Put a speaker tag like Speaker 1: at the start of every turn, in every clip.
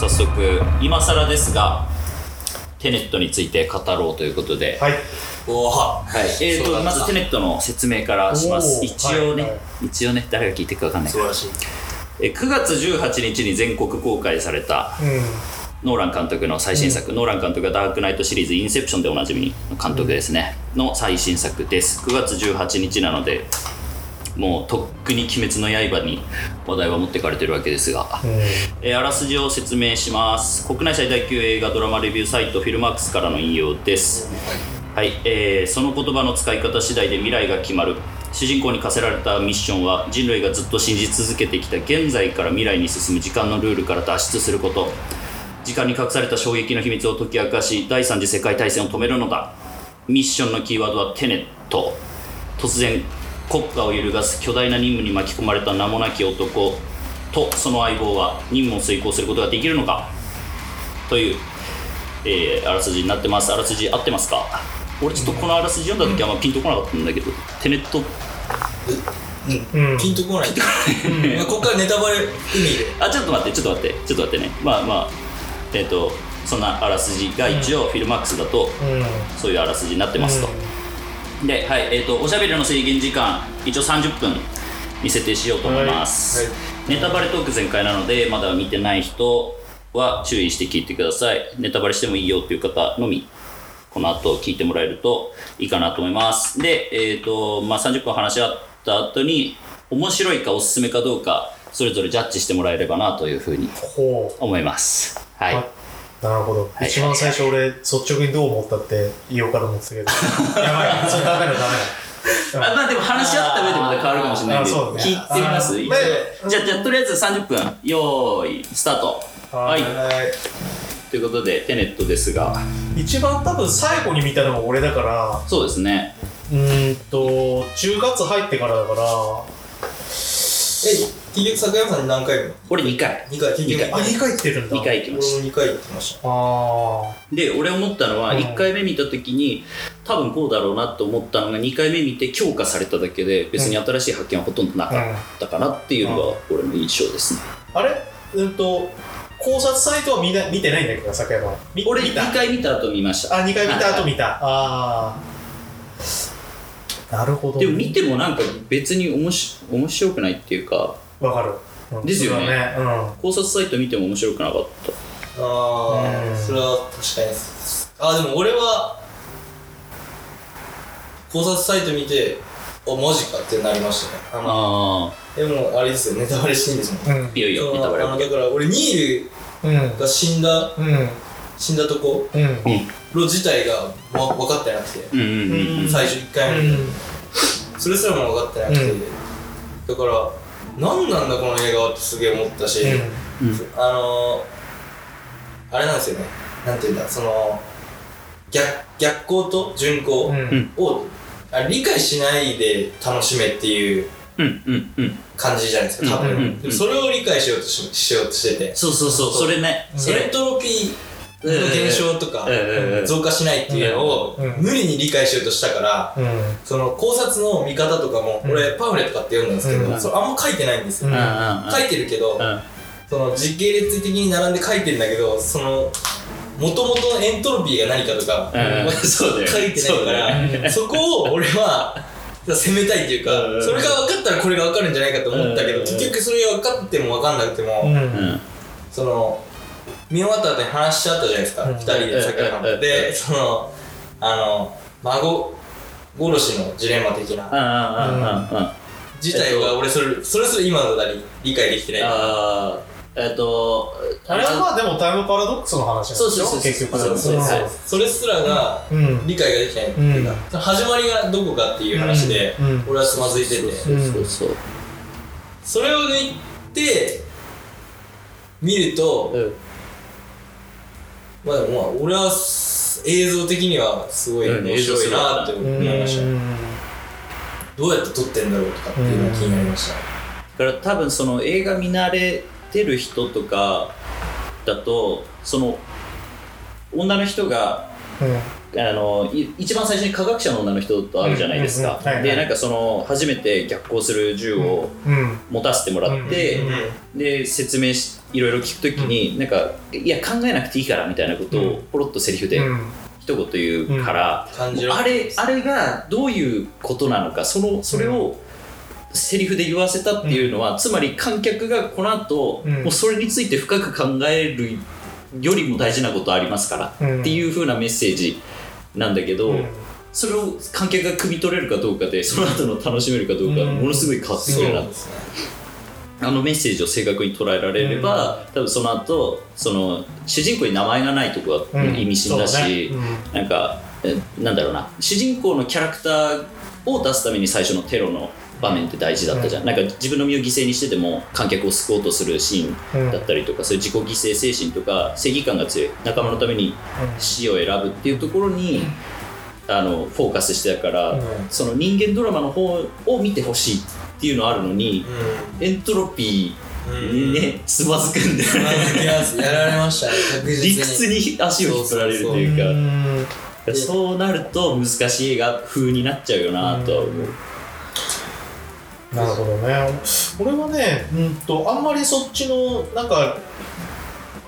Speaker 1: 早速今更ですがテネットについて語ろうということで、
Speaker 2: はい。
Speaker 3: おおは
Speaker 1: はいえー、とまずテネットの説明からします。一応ね、
Speaker 2: はいは
Speaker 1: 一応ね誰が聞いてるか分かんない。から
Speaker 3: 素晴らしい。
Speaker 1: えー9月18日に全国公開された
Speaker 2: うん。
Speaker 1: ノーラン監督の最新作、ノーラン監督がダークナイトシリーズ「インセプション」でおなじみの監督ですね、の最新作です。9月18日なのでもうとっくに「鬼滅の刃」に話題は持ってかれてるわけですが、えーあらすじを説明します。国内最大級映画ドラマレビューサイトフィルマークスからの引用です。はい、えーその言葉の使い方次第で未来が決まる。主人公に課せられたミッションは人類がずっと信じ続けてきた現在から未来に進む時間のルールから脱出すること。時間に隠された衝撃の秘密を解き明かし第三次世界大戦を止めるのだ。ミッションのキーワードはテネット。突然国家を揺るがす巨大な任務に巻き込まれた名もなき男。とその相棒は任務を遂行することができるのか。という、えーあらすじになってます。あらすじ合ってますか？俺ちょっとこのあらすじ読んだ時あんまピンとこなかったんだけどテネット。
Speaker 2: うん。
Speaker 3: ピンとこない。まあここからネタバレ意味で。
Speaker 1: あちょっと待ってちょっと待ってちょっと待ってね。まあまあえっ、とそんなあらすじが一応フィルマークスだと
Speaker 2: うん。
Speaker 1: そういうあらすじになってますと、で、はいえー、とおしゃべりの制限時間一応30分に設定しようと思います、
Speaker 3: はいは
Speaker 1: ネタバレトーク全開なのでまだ見てない人は注意して聞いてください。ネタバレしてもいいよっていう方のみこの後聞いてもらえるといいかなと思います。でえっ、とまあ30分話し合った後に面白いかおすすめかどうかそれぞれジャッジしてもらえればなというふうに思います。はい、
Speaker 2: あなるほど、
Speaker 1: はい。
Speaker 2: 一番最初俺率直にどう思ったって言おうかと思ってたけど。やばい。それダメだダメだ。
Speaker 1: あまあでも話し合った上でまた変わるかもしれないんで
Speaker 2: ね。
Speaker 1: 聞いてみます？じゃあじゃあとりあえず30分。よーいスタート。はい。
Speaker 2: はい。
Speaker 1: ということでテネットですが。
Speaker 2: 一番多分最後に見たのが俺だから。
Speaker 1: そうですね。
Speaker 2: うーんと10月入ってからだから。
Speaker 3: え結局坂山さんに何回も
Speaker 1: 俺2回。
Speaker 3: 2回。結局
Speaker 1: 二
Speaker 2: あ2回行ってるんだ。
Speaker 1: 2回行きまし
Speaker 3: 俺も2回行ってました。
Speaker 2: ああ
Speaker 1: で俺思ったのは
Speaker 2: うん。
Speaker 1: 1回目見た時に多分こうだろうなと思ったのが2回目見て強化されただけで別に新しい発見はほとんどなかったかなっていうのが俺の印象ですね。
Speaker 2: あれ？うんと考察サイトは見な見てないんだけど坂山み
Speaker 1: 俺
Speaker 2: 見た
Speaker 1: 2回見た後見ました。
Speaker 2: あ2回見た後見た。ああなるほど。
Speaker 1: でも見てもなんか別におもし面白くないっていうか
Speaker 2: わかる、うん
Speaker 1: ですよね。
Speaker 2: それはね
Speaker 1: 考察サイト見ても面白くなかった。
Speaker 3: あ
Speaker 2: うん。
Speaker 3: あそれは確かにです。あでも俺は考察サイト見てあマジかってなりましたね。あの
Speaker 1: あ
Speaker 3: でもあれですよネタバレしていいんですもん
Speaker 2: うん。
Speaker 1: あいよいよ
Speaker 3: その
Speaker 1: ネタバレ。
Speaker 3: だから俺ニー
Speaker 2: うん。
Speaker 3: ルが死んだ
Speaker 2: うん。
Speaker 3: 死んだとこ
Speaker 2: うん。
Speaker 3: ろ自体がわ分かってなくて。
Speaker 1: うんうんうんうん。
Speaker 3: 最初1回目それすらも分かってなくて、
Speaker 2: うん。
Speaker 3: だから何なんだこの映画はってすげえ思ったし、
Speaker 1: うん。
Speaker 3: あのー、あれなんですよね。なんていうんだその逆逆光と順光
Speaker 2: うん。
Speaker 1: うん
Speaker 3: を、あ理解しないで楽しめっていう感じじゃないですか多分、
Speaker 1: うんうんうん。
Speaker 3: でもそれを理解しようとししようとしてて。
Speaker 1: そうそうそうそれね。それ
Speaker 3: エントロピーの現象とか増加しないっていうのを
Speaker 2: うん。
Speaker 3: 無理に理解しようとしたから
Speaker 2: うん。
Speaker 3: その考察の見方とかも
Speaker 2: うん。
Speaker 3: 俺パンフレット買って読んだんですけ
Speaker 2: うん。
Speaker 3: どそれあんま書いてないんですよ。
Speaker 2: うん。
Speaker 3: 書いてるけど
Speaker 1: うん。
Speaker 3: その時系列的に並んで書いてるんだけどそのもともとのエントロピーが何かとか書いてないからそこを俺は攻めたいっていうか
Speaker 1: うん。
Speaker 3: それが分かったらこれが分かるんじゃないかと思ったけ
Speaker 1: うん。
Speaker 3: ど結局それが分かっても分かんなくてもその見終わった後に話しちゃったじゃないですか。
Speaker 2: うん。
Speaker 3: 2人で酒飲ん
Speaker 1: うん
Speaker 3: でそのあの孫殺しのジレンマ的な。
Speaker 1: うんうんうんうんうん。
Speaker 3: 自体は俺それそれすら今のだに理解できてない。
Speaker 1: ああえっと
Speaker 2: あれはまあでもタイムパラドックスの話なんでしょ？
Speaker 1: そうそうそう
Speaker 2: 結局
Speaker 1: そうそう
Speaker 2: う。ん
Speaker 1: はい。
Speaker 3: それすらが
Speaker 2: うん。
Speaker 3: 理解ができてないっていうか、始まりがどこかっていう話で、俺はつまずいてて、
Speaker 1: そうそうそう。
Speaker 3: それを抜いて見ると、
Speaker 1: うん
Speaker 3: まあでもまあ俺は映像的にはすごい
Speaker 1: うん
Speaker 3: 面白いなって思いました、
Speaker 2: うん。
Speaker 3: どうやって撮ってんだろうとかっていうのが気になりました、
Speaker 1: だから多分その映画見慣れてる人とかだとその女の人が
Speaker 2: うん。
Speaker 1: あのい一番最初に科学者の女の人と会うじゃないですか。
Speaker 2: うんうんうん。はいはい。
Speaker 1: でなんかその初めて逆行する銃を
Speaker 2: うん。
Speaker 1: 持たせてもらって、
Speaker 2: うん。
Speaker 1: で説明しいろいろ聞くときに、なんかいや考えなくていいからみたいなことをポロッとセリフで
Speaker 2: うん。
Speaker 1: 一言言うから、あれあれがどういうことなのかそのそれをセリフで言わせたっていうのは、つまり観客がこの後、
Speaker 2: うん。
Speaker 1: もうそれについて深く考えるよりも大事なことありますから、
Speaker 2: うん。
Speaker 1: っていう風なメッセージなんだけど、
Speaker 2: うん。
Speaker 1: それを観客が汲み取れるかどうかでその後の楽しめるかどうか
Speaker 2: うん。
Speaker 1: ものすごい変わってくるな、
Speaker 3: ですね
Speaker 1: あのメッセージを正確に捉えられれば、多分その後その主人公に名前がないとこは
Speaker 2: うん
Speaker 1: 意味深だし、
Speaker 2: そうねうん。
Speaker 1: なんかえなんだろうな。主人公のキャラクターを出すために最初のテロの場面って大事だったじゃん、なんか自分の身を犠牲にしてでも観客を救おうとするシーンだったりとか、そういう自己犠牲精神とか正義感が強い仲間のために死を選ぶっていうところに、あのフォーカスしてたから、
Speaker 2: うん。
Speaker 1: その人間ドラマの方を見てほしいっていうのはあるのに、エントロピーにね、つまずくんで、
Speaker 3: つまずきますやられましたね確実に。
Speaker 1: 理屈に足を引っ張られると
Speaker 2: う
Speaker 1: いうか。
Speaker 2: ん。
Speaker 1: そうなると難しい映画風になっちゃうよなとは思う。
Speaker 2: なるほどね。俺はねうんとあんまりそっちのなんか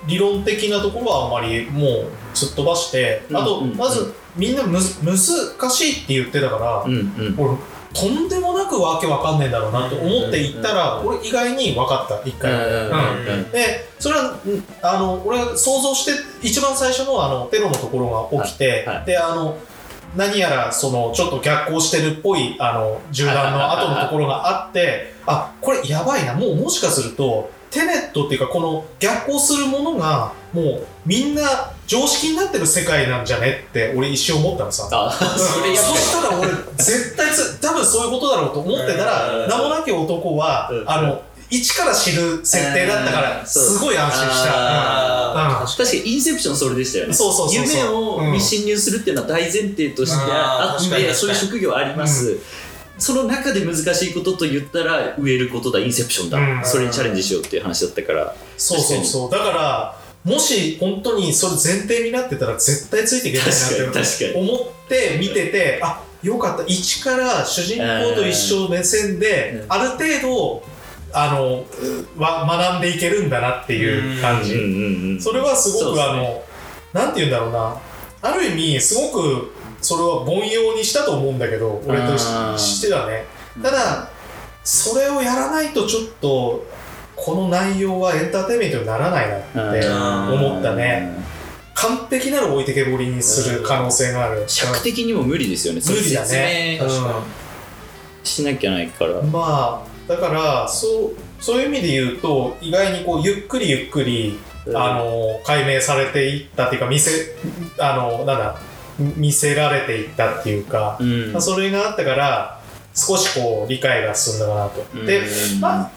Speaker 2: 理論的なところはあんまりもうすっ飛ばして、あと、
Speaker 1: うんうん。
Speaker 2: まずみんなむず難しいって言ってたから、
Speaker 1: うんうん。
Speaker 2: 俺とんでもなくわけわかんねえんだろうなと思って行ったら、
Speaker 1: うん
Speaker 2: 俺意外に分かった一回、
Speaker 1: うん
Speaker 2: うんでそれはんあの俺は想像して一番最初のあのテロのところが起きて、
Speaker 1: はいはい。
Speaker 2: であの何やらそのちょっと逆行してるっぽいあの銃弾の後のところがあってあこれやばいな。もうもしかするとテネットっていうかこの逆行するものがもうみんな常識になってる世界なんじゃねって俺一瞬思ったのさ。
Speaker 1: あ、それ
Speaker 2: そしたら俺絶対つ多分そういうことだろうと思ってた
Speaker 1: うん。
Speaker 2: ら名もなき男は
Speaker 1: うん。
Speaker 2: あの一から知る設定だったからすごい安心した。
Speaker 3: あ
Speaker 2: うん。
Speaker 1: 確かにインセプションそれでしたよね。
Speaker 2: そうそうそうそう。
Speaker 1: 夢をに侵入するっていうのは大前提としてあって、そういう職業あります。その中で難しいことと言ったら植えることだ、インセプションだ。
Speaker 2: うん。
Speaker 1: それにチャレンジしようっていう話だったから。
Speaker 2: そうそうそう。だからもし本当にそれ前提になってたら絶対ついていけないなって。思って見ててあよかった。一から主人公と一緒目線で
Speaker 1: うん。
Speaker 2: ある程度あの学んでいけるんだなっていう感じ。それはすごく、あのなんて言うんだろうな。ある意味すごくそれは凡庸にしたと思うんだけど俺としてはね。ただそれをやらないとちょっとこの内容はエンターテインメントにならないなって思ったね。完璧なる置いてけぼりにする可能性がある。
Speaker 1: 尺的にも無理ですよね。
Speaker 2: 無理だね。
Speaker 1: 説明
Speaker 3: 確か
Speaker 1: しなきゃないから。
Speaker 2: うんまあだからそうそういう意味で言うと意外にこうゆっくりゆっくりあの解明されていったっていうか見せあのなんだ見せられていったっていうか、
Speaker 1: うん。
Speaker 2: まあ、それがあったから少しこう理解が進んだかなと。で、
Speaker 1: うん。
Speaker 2: まあ、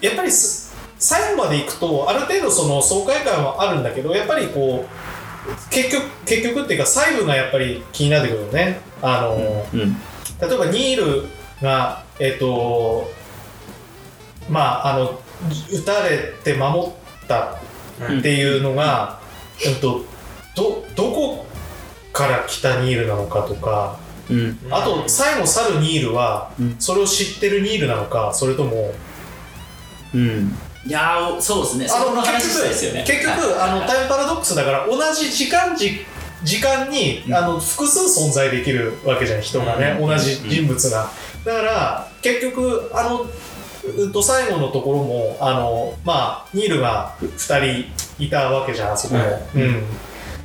Speaker 2: やっぱりす最後までいくとある程度その爽快感はあるんだけどやっぱりこう結局結局っていうか細部がやっぱり気になってくるよね。あの、
Speaker 1: うん。
Speaker 2: 例えばニールがえっ、とまああの撃たれて守ったっていうのが、えっと、どどこから来たニールなのかとか。
Speaker 1: うん。
Speaker 2: あと最後去るニールは、
Speaker 1: うん。
Speaker 2: それを知ってるニールなのかそれとも。
Speaker 1: うん。いやーそうですね。そこの話したいですよね。
Speaker 2: 結局
Speaker 1: はい。
Speaker 2: あのタイムパラドックスだから同じ時間じ時間に、
Speaker 1: うん。
Speaker 2: あの複数存在できるわけじゃん人がね、
Speaker 1: うん。
Speaker 2: 同じ人物が、だから結局あのうんと最後のところもあのまあニールが2人いたわけじゃんあそこも、
Speaker 1: うん
Speaker 2: うん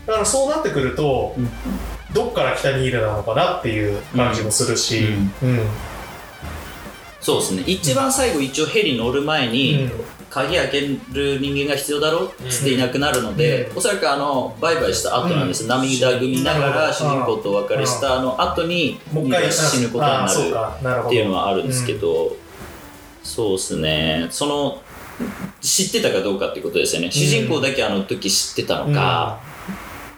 Speaker 2: だからそうなってくると、
Speaker 1: うん。
Speaker 2: どっから来たニールなのかなっていう感じもするし、うん。
Speaker 1: そうですね。一番最後一応ヘリ乗る前に、
Speaker 2: うん。
Speaker 1: 鍵開ける人間が必要だろっつっていなくなるので、
Speaker 2: うん。
Speaker 1: おそらくあのバイバイした後なんです、涙ぐみながら主人公とお別れしたあの後に
Speaker 2: もう一回
Speaker 1: 死ぬことになる
Speaker 2: か。なるほど。
Speaker 1: っていうのはあるんですけど、そうですね。その知ってたかどうかってことですよね、主人公だけあの時知ってたのか、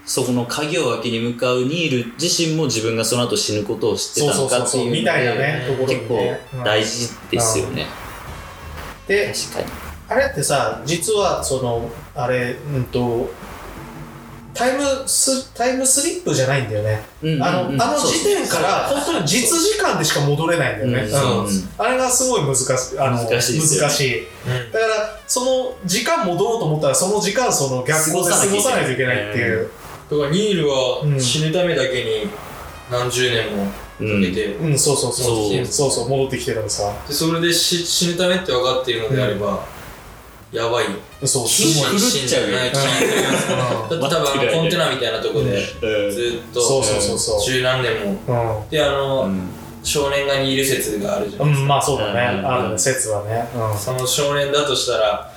Speaker 1: そこの鍵を開けに向かうニール自身も自分がその後死ぬことを知ってたのかっていうので
Speaker 2: みたいなねところに
Speaker 1: 結構
Speaker 2: ね
Speaker 1: 大事ですよね、
Speaker 2: で
Speaker 1: 確かに。
Speaker 2: あれってさ実はそのあれうんとタイムスタイムスリップじゃないんだよね、
Speaker 1: うん
Speaker 2: あの
Speaker 1: うんうん
Speaker 2: あの時点から本当に実時間でしか戻れないんだよね、
Speaker 1: うん
Speaker 2: うんあれがすごい難しい。あの
Speaker 1: 難しい
Speaker 2: 難しい。だからその時間戻ろうと思ったらその時間その逆行で過ごさないといけないっていう、
Speaker 3: だからニール
Speaker 2: うん
Speaker 3: は死ぬためだけに何十年もかけて、
Speaker 2: うん、そうそうそう。
Speaker 1: そう。
Speaker 2: そうそう戻ってきてるのさ。
Speaker 3: でそれで死死ぬためって分かっているのであれば、やばい。
Speaker 2: そう
Speaker 1: 気
Speaker 2: すごい。
Speaker 1: 狂っちゃうよ
Speaker 3: ない気になります
Speaker 2: うん
Speaker 3: だって多分コンテナみたいなとこでずっと。
Speaker 2: そうそうそうそう。
Speaker 3: 十何年も。
Speaker 2: う
Speaker 3: であの、
Speaker 1: うん。
Speaker 3: 少年がにいる説があるじゃ
Speaker 2: ん、
Speaker 3: ないですか、
Speaker 2: うん、まあそうだね、
Speaker 1: うん。
Speaker 2: あるね説はね、う
Speaker 3: その少年だとしたら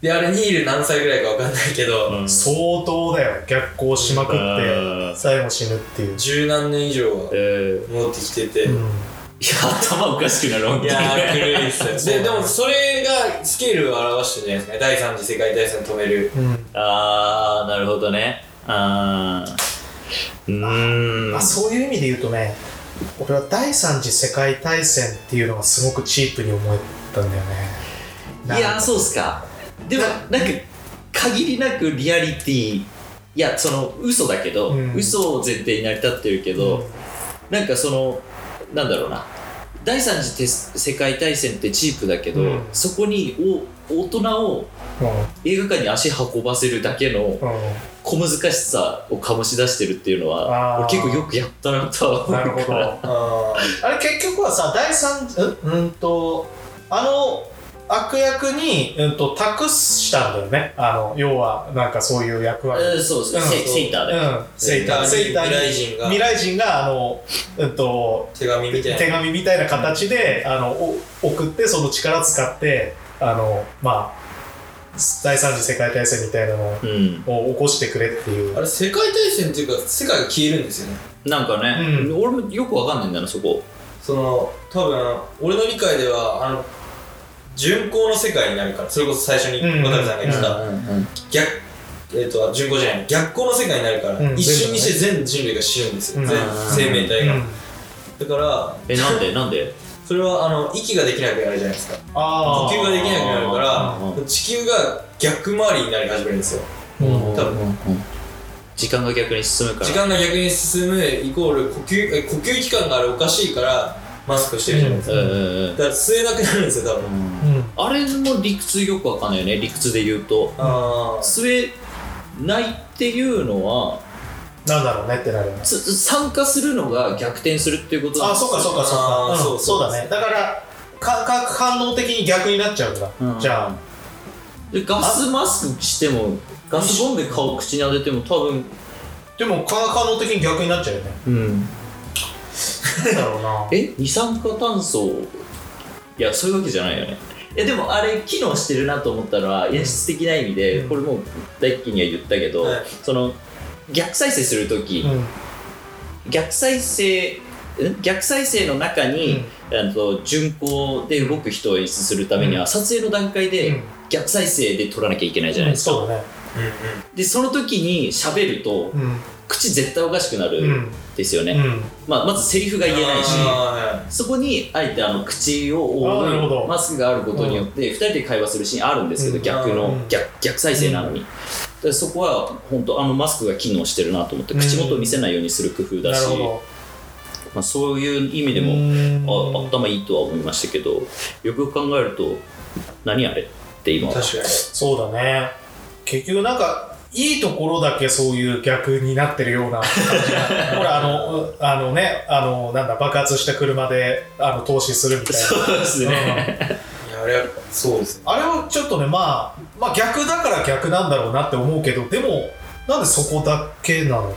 Speaker 3: であれニール何歳ぐらいか分かんないけど、
Speaker 1: うん。
Speaker 2: ん、相当だよ。逆行しまくって
Speaker 1: うん。
Speaker 2: 最後死ぬっていう、
Speaker 3: 十何年以上は
Speaker 1: えー
Speaker 3: 戻ってきてて、
Speaker 2: うん。
Speaker 1: いや頭おかしくなる本当に。
Speaker 3: いやー、狂いですで、でもそれがスケールを表してるじゃないですか。第三次世界大戦止める。
Speaker 2: うん。
Speaker 1: あーなるほどね。あー。うーん。
Speaker 2: まあ、そういう意味で言うとね俺は第三次世界大戦っていうのがすごくチープに思えたんだよね。
Speaker 1: いやーそうっすかでもなんか限りなくリアリティいやその嘘だけど、
Speaker 2: うん。
Speaker 1: 嘘を前提に成り立ってるけど、なんかそのなんだろうな。第三次て世界大戦ってチープだけど、
Speaker 2: うん。
Speaker 1: そこにお大人を
Speaker 2: うん。
Speaker 1: 映画館に足運ばせるだけの
Speaker 2: うん。
Speaker 1: 小難しさを醸し出してるっていうのは結構よくやったなとは思う
Speaker 2: なるほど。
Speaker 3: あ
Speaker 2: あれ結局はさ第三うんうんとあの悪役に、うん、と託したんだよね。あの要はなんかそういう役割、
Speaker 1: うんそうですね、
Speaker 2: うん
Speaker 1: セセイターで、
Speaker 2: うん、セイター。セイターに
Speaker 3: 未来人が。
Speaker 2: 未来人があの、うん、と
Speaker 3: 手紙みたいな。
Speaker 2: 手紙みたいな形で、あのお送ってその力使ってあのまあ第三次世界大戦みたいなの
Speaker 1: うん、
Speaker 2: を起こしてくれっていう。
Speaker 3: あれ、世界大戦っていうか、世界が消えるんですよね。
Speaker 1: なんかね、
Speaker 2: うん。
Speaker 1: 俺もよくわかんないんだなそこ。
Speaker 3: その、多分、俺の理解では、あの、巡航の世界になるから、それこそ最初に
Speaker 2: うん。
Speaker 3: 渡辺さんが言ってた、
Speaker 1: うん
Speaker 3: 逆、えっ、と、巡航じゃない、逆光の世界になるから、
Speaker 2: うん。
Speaker 3: 一瞬にして全人類が死ぬんですよ。
Speaker 2: うん。
Speaker 3: 全生命体が。
Speaker 2: うん。
Speaker 3: だから、
Speaker 1: えなんで？なんで？
Speaker 3: それは、あの、息ができなくなるじゃないですか。呼吸ができなくなるか
Speaker 1: うん
Speaker 3: ら、地球が逆回りになり始めるんですよ。
Speaker 2: うん
Speaker 3: 多分。
Speaker 1: 時間が逆に進むから。
Speaker 3: 時間が逆に進むイコール呼吸え呼吸器官があれおかしいからマスクしてるじゃないですか、
Speaker 1: うんうんうん。
Speaker 3: だから吸えなくなるんですよ多分、
Speaker 2: うん。
Speaker 1: あれも理屈よくわかんないよね。理屈で言うと。
Speaker 3: あ
Speaker 1: 吸えないっていうのは
Speaker 2: なんだろうねってなるよね。
Speaker 1: つ参加するのが逆転するっていうことなん
Speaker 2: あ
Speaker 1: です
Speaker 2: そうかそうかそうか。うん
Speaker 3: そう
Speaker 2: そう。だね。だからかか反応的に逆になっちゃうんだ、
Speaker 1: うん。
Speaker 2: じゃあ。
Speaker 1: でガスマスクしてもガスボンベ顔口に当てても多分。
Speaker 2: でも化学反応的に逆になっちゃうよね。
Speaker 1: うん
Speaker 2: なんだろうな。
Speaker 1: え二酸化炭素？いやそういうわけじゃないよね。えでもあれ機能してるなと思ったのは演出的な意味で、
Speaker 2: うん。
Speaker 1: これもう大輝には言ったけど、
Speaker 3: はい。
Speaker 1: その逆再生する時、
Speaker 2: うん。
Speaker 1: 逆再生ん逆再生の中に、あの巡航で動く人を演出するためには、
Speaker 2: うん。
Speaker 1: 撮影の段階
Speaker 2: う
Speaker 1: で
Speaker 2: ん。
Speaker 1: 逆再生で撮らなきゃいけないじゃないですか、
Speaker 2: そう
Speaker 1: でその時に喋ると
Speaker 2: うん
Speaker 1: 口絶対おかしくなる
Speaker 2: うん。ん
Speaker 1: ですよね、
Speaker 2: うん。
Speaker 1: まあ、まずセリフが言えないし
Speaker 3: あ
Speaker 1: そこにあえてあの口を覆うマスクがあることによって2人で会話するシーンあるんですけど、
Speaker 2: うん。
Speaker 1: 逆の
Speaker 2: うん。
Speaker 1: 逆逆再生なのに、でそこは本当あのマスクが機能してるなと思って
Speaker 2: うん。
Speaker 1: 口元を見せないようにする工夫だし、
Speaker 2: なるほど。
Speaker 1: まあ、そういう意味でもあ頭いいとは思いましたけどよくよく考えると何あれって今。
Speaker 3: ー確かに。
Speaker 2: そうだね。結局なんかいいところだけそういう逆になってるような感じが。ほらあのうあのねあのなんだ爆発した車であの投資するみたいな。
Speaker 1: そうですね、
Speaker 3: いやあれはそうですね。
Speaker 2: あれはちょっとね、まあ、まあ逆だから逆なんだろうなって思うけどでもなんでそこだけなの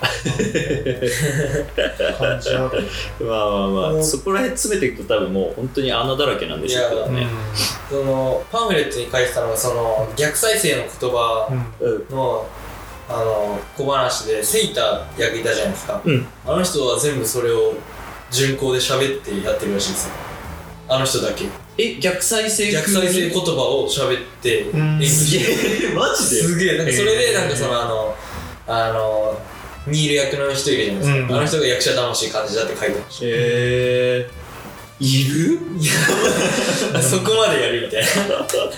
Speaker 2: 感じあるよね。
Speaker 1: まあまあまあ、
Speaker 3: うん
Speaker 1: そこら辺詰めていくと多分もう本当に穴だらけなんでしょうけどね。
Speaker 3: そのパンフレットに書いてたのがその逆再生の言葉
Speaker 2: うん
Speaker 1: うん。
Speaker 3: のあの小話でセイタ役いたじゃないですか、
Speaker 1: うん。
Speaker 3: あの人は全部それを順行で喋ってやってるらしいですよ。あの人だけ。
Speaker 1: え逆再生
Speaker 3: 逆再生言葉を喋って
Speaker 1: すげえ。マジ
Speaker 3: すげえ。なんかそれでなんかそのあのあのニール役の人いるじゃないですか、
Speaker 2: うん。
Speaker 3: あの人が役者魂感じだって書いてまし
Speaker 1: えー、いる？
Speaker 3: た、そこまでやるみたい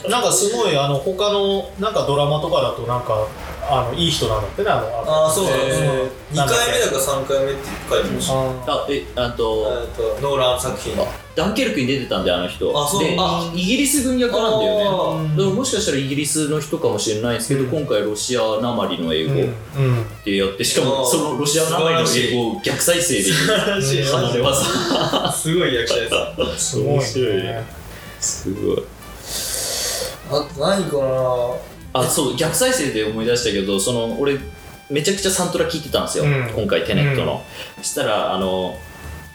Speaker 3: な。
Speaker 2: なんかすごいあの他のなんかドラマとかだとなんかあのいい人なんだってねあの
Speaker 3: ああそうなんですね。
Speaker 2: へー
Speaker 3: 2回目だから3回目って書いてました。
Speaker 2: あ
Speaker 1: あえあと
Speaker 3: えっとノーラン作品。
Speaker 1: ダンケルクに出てたんであの人。
Speaker 3: あそう
Speaker 1: で
Speaker 3: あ
Speaker 1: イギリス軍役なんだよね。だからもしかしたらイギリスの人かもしれないですけど、
Speaker 2: うん。
Speaker 1: 今回ロシアなまりの英語
Speaker 2: うんうん。
Speaker 1: でやってしかもそのロシアなまりの英語を逆再生で離れ技
Speaker 3: すごい役者です。
Speaker 2: すごい
Speaker 1: 面白い
Speaker 2: ね。
Speaker 1: すごい。
Speaker 3: あと何かな
Speaker 1: あそう逆再生で思い出したけどその俺めちゃくちゃサントラ聞いてたんですよ、
Speaker 2: うん。
Speaker 1: 今回テネットの、そしたらあの